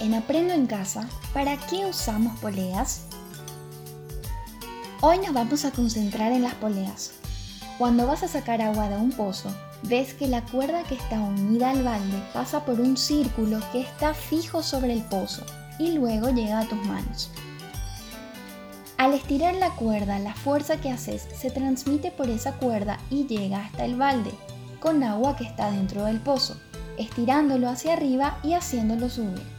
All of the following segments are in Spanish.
en Aprendo en Casa, ¿para qué usamos poleas? Hoy nos vamos a concentrar en las poleas. Cuando vas a sacar agua de un pozo, ves que la cuerda que está unida al balde pasa por un círculo que está fijo sobre el pozo y luego llega a tus manos. Al estirar la cuerda, la fuerza que haces se transmite por esa cuerda y llega hasta el balde, con agua que está dentro del pozo, estirándolo hacia arriba y haciéndolo subir.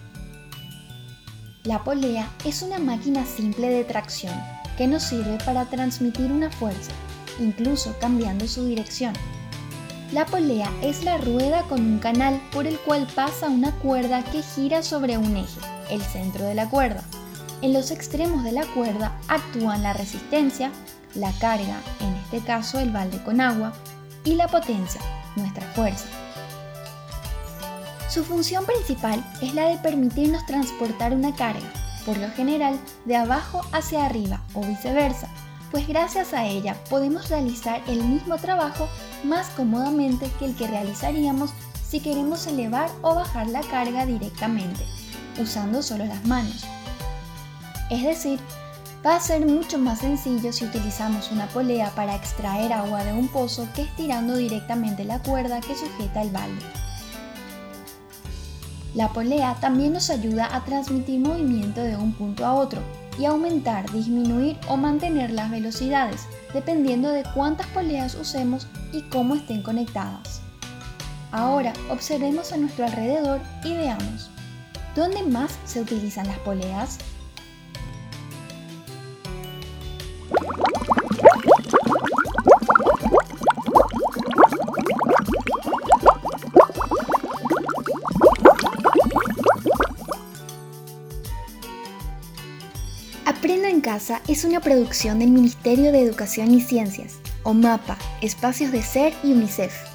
La polea es una máquina simple de tracción que nos sirve para transmitir una fuerza, incluso cambiando su dirección. La polea es la rueda con un canal por el cual pasa una cuerda que gira sobre un eje, el centro de la cuerda. En los extremos de la cuerda actúan la resistencia, la carga, en este caso el balde con agua, y la potencia, nuestra fuerza. Su función principal es la de permitirnos transportar una carga, por lo general de abajo hacia arriba o viceversa, pues gracias a ella podemos realizar el mismo trabajo más cómodamente que el que realizaríamos si queremos elevar o bajar la carga directamente, usando solo las manos. Es decir, va a ser mucho más sencillo si utilizamos una polea para extraer agua de un pozo que estirando directamente la cuerda que sujeta el balde. La polea también nos ayuda a transmitir movimiento de un punto a otro y aumentar, disminuir o mantener las velocidades, dependiendo de cuántas poleas usemos y cómo estén conectadas. Ahora observemos a nuestro alrededor y veamos, ¿dónde más se utilizan las poleas? Aprendo en Casa es una producción del Ministerio de Educación y Ciencias, o MAPA, Espacios de Ser y UNICEF.